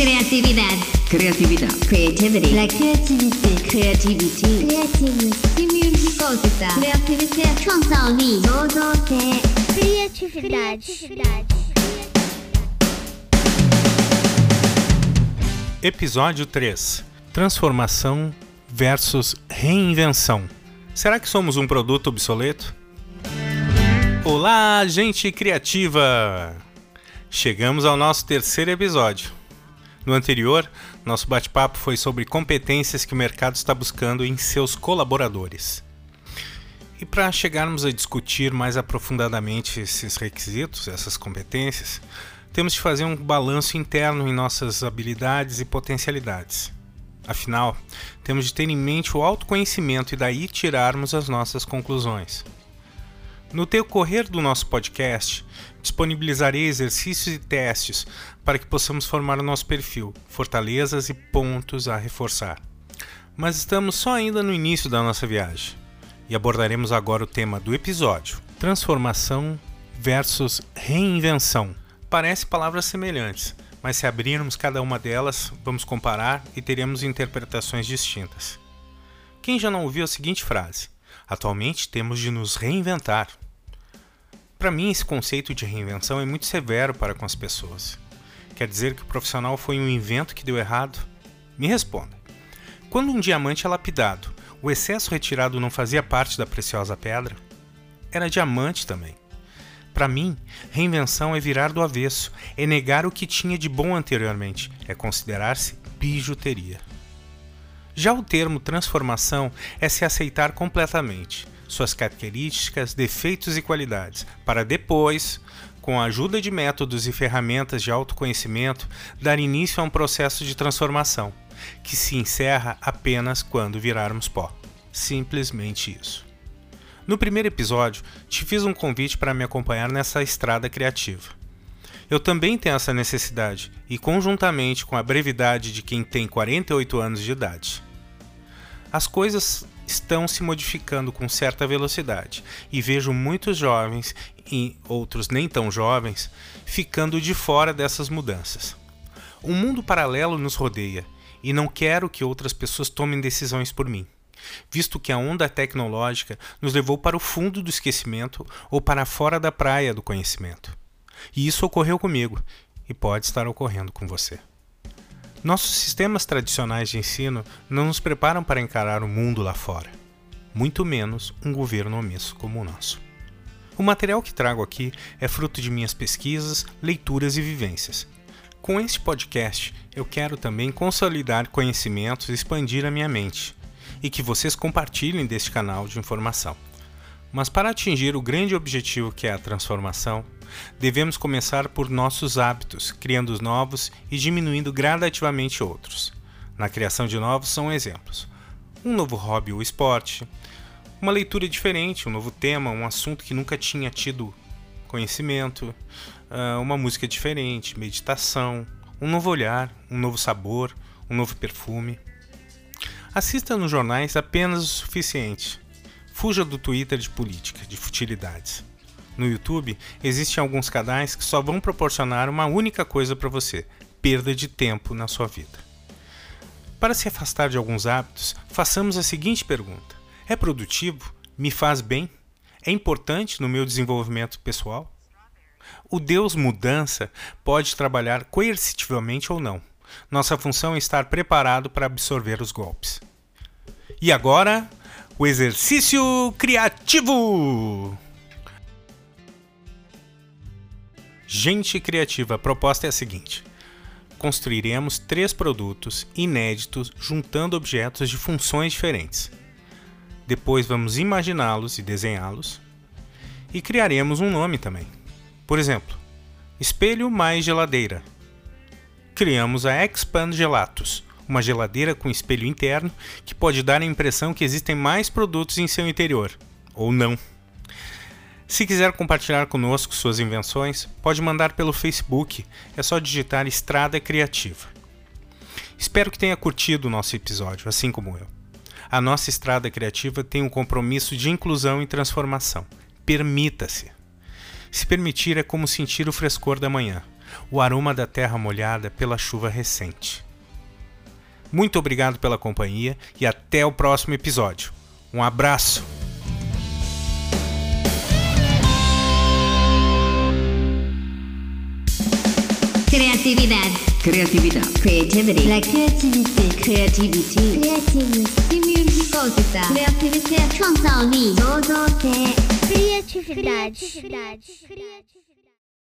Criatividade, criatividade, Creativity. La créativité. Créativité. Créativité. Simulgicosita. Créativité. Chansaoli. Zozote. Criatividade. Episódio 3. Transformação versus reinvenção. Será que somos um produto obsoleto? Olá, gente criativa! Chegamos ao nosso terceiro episódio. No anterior, nosso bate-papo foi sobre competências que o mercado está buscando em seus colaboradores. E para chegarmos a discutir mais aprofundadamente esses requisitos, essas competências, temos de fazer um balanço interno em nossas habilidades e potencialidades. Afinal, temos de ter em mente o autoconhecimento e daí tirarmos as nossas conclusões. No decorrer do nosso podcast, disponibilizarei exercícios e testes para que possamos formar o nosso perfil, fortalezas e pontos a reforçar. Mas estamos só ainda no início da nossa viagem e abordaremos agora o tema do episódio: transformação versus reinvenção. Parece palavras semelhantes, mas se abrirmos cada uma delas, vamos comparar e teremos interpretações distintas. Quem já não ouviu a seguinte frase? Atualmente temos de nos reinventar. Para mim, esse conceito de reinvenção é muito severo para com as pessoas. Quer dizer que o profissional foi um invento que deu errado? Me responda. Quando um diamante é lapidado, o excesso retirado não fazia parte da preciosa pedra? Era diamante também. Para mim, reinvenção é virar do avesso, é negar o que tinha de bom anteriormente, é considerar-se bijuteria. Já o termo transformação é se aceitar completamente, suas características, defeitos e qualidades, para depois, com a ajuda de métodos e ferramentas de autoconhecimento, dar início a um processo de transformação, que se encerra apenas quando virarmos pó. Simplesmente isso. No primeiro episódio, te fiz um convite para me acompanhar nessa estrada criativa. Eu também tenho essa necessidade, e conjuntamente com a brevidade de quem tem 48 anos de idade. As coisas estão se modificando com certa velocidade, e vejo muitos jovens e outros nem tão jovens ficando de fora dessas mudanças. Um mundo paralelo nos rodeia, e não quero que outras pessoas tomem decisões por mim visto que a onda tecnológica nos levou para o fundo do esquecimento ou para fora da praia do conhecimento. E isso ocorreu comigo e pode estar ocorrendo com você. Nossos sistemas tradicionais de ensino não nos preparam para encarar o mundo lá fora, muito menos um governo omisso como o nosso. O material que trago aqui é fruto de minhas pesquisas, leituras e vivências. Com este podcast, eu quero também consolidar conhecimentos e expandir a minha mente e que vocês compartilhem deste canal de informação. Mas para atingir o grande objetivo que é a transformação, devemos começar por nossos hábitos, criando os novos e diminuindo gradativamente outros. Na criação de novos são exemplos: um novo hobby ou esporte, uma leitura diferente, um novo tema, um assunto que nunca tinha tido conhecimento, ah, uma música diferente, meditação, um novo olhar, um novo sabor, um novo perfume. Assista nos jornais apenas o suficiente. Fuja do Twitter de política, de futilidades. No YouTube, existem alguns canais que só vão proporcionar uma única coisa para você: perda de tempo na sua vida. Para se afastar de alguns hábitos, façamos a seguinte pergunta: É produtivo? Me faz bem? É importante no meu desenvolvimento pessoal? O Deus mudança pode trabalhar coercitivamente ou não. Nossa função é estar preparado para absorver os golpes. E agora, o exercício criativo! Gente criativa, a proposta é a seguinte: construiremos três produtos inéditos juntando objetos de funções diferentes. Depois vamos imaginá-los e desenhá-los. E criaremos um nome também. Por exemplo, espelho mais geladeira criamos a Expand Gelatos, uma geladeira com espelho interno que pode dar a impressão que existem mais produtos em seu interior, ou não. Se quiser compartilhar conosco suas invenções, pode mandar pelo Facebook, é só digitar Estrada Criativa. Espero que tenha curtido o nosso episódio, assim como eu. A nossa estrada criativa tem um compromisso de inclusão e transformação. Permita-se. Se permitir é como sentir o frescor da manhã o aroma da terra molhada pela chuva recente. Muito obrigado pela companhia e até o próximo episódio. Um abraço! Criatividade. Criatividade. Creativity. La créativité. Creativity. Creative Stimulosita. Creativité. Creativité. Creativité. Criatividade. Criatividade. Criatividade.